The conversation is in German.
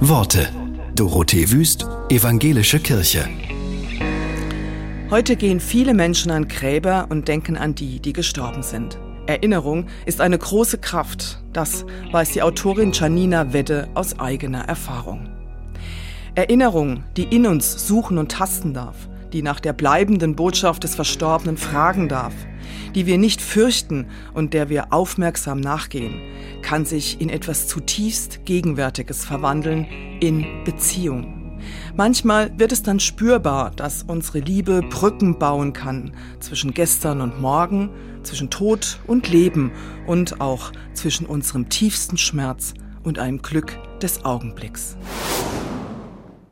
Worte. Dorothee Wüst, Evangelische Kirche. Heute gehen viele Menschen an Gräber und denken an die, die gestorben sind. Erinnerung ist eine große Kraft, das weiß die Autorin Janina Wedde aus eigener Erfahrung. Erinnerung, die in uns suchen und tasten darf, die nach der bleibenden Botschaft des Verstorbenen fragen darf, die wir nicht fürchten und der wir aufmerksam nachgehen, kann sich in etwas zutiefst Gegenwärtiges verwandeln, in Beziehung. Manchmal wird es dann spürbar, dass unsere Liebe Brücken bauen kann zwischen gestern und morgen, zwischen Tod und Leben und auch zwischen unserem tiefsten Schmerz und einem Glück des Augenblicks.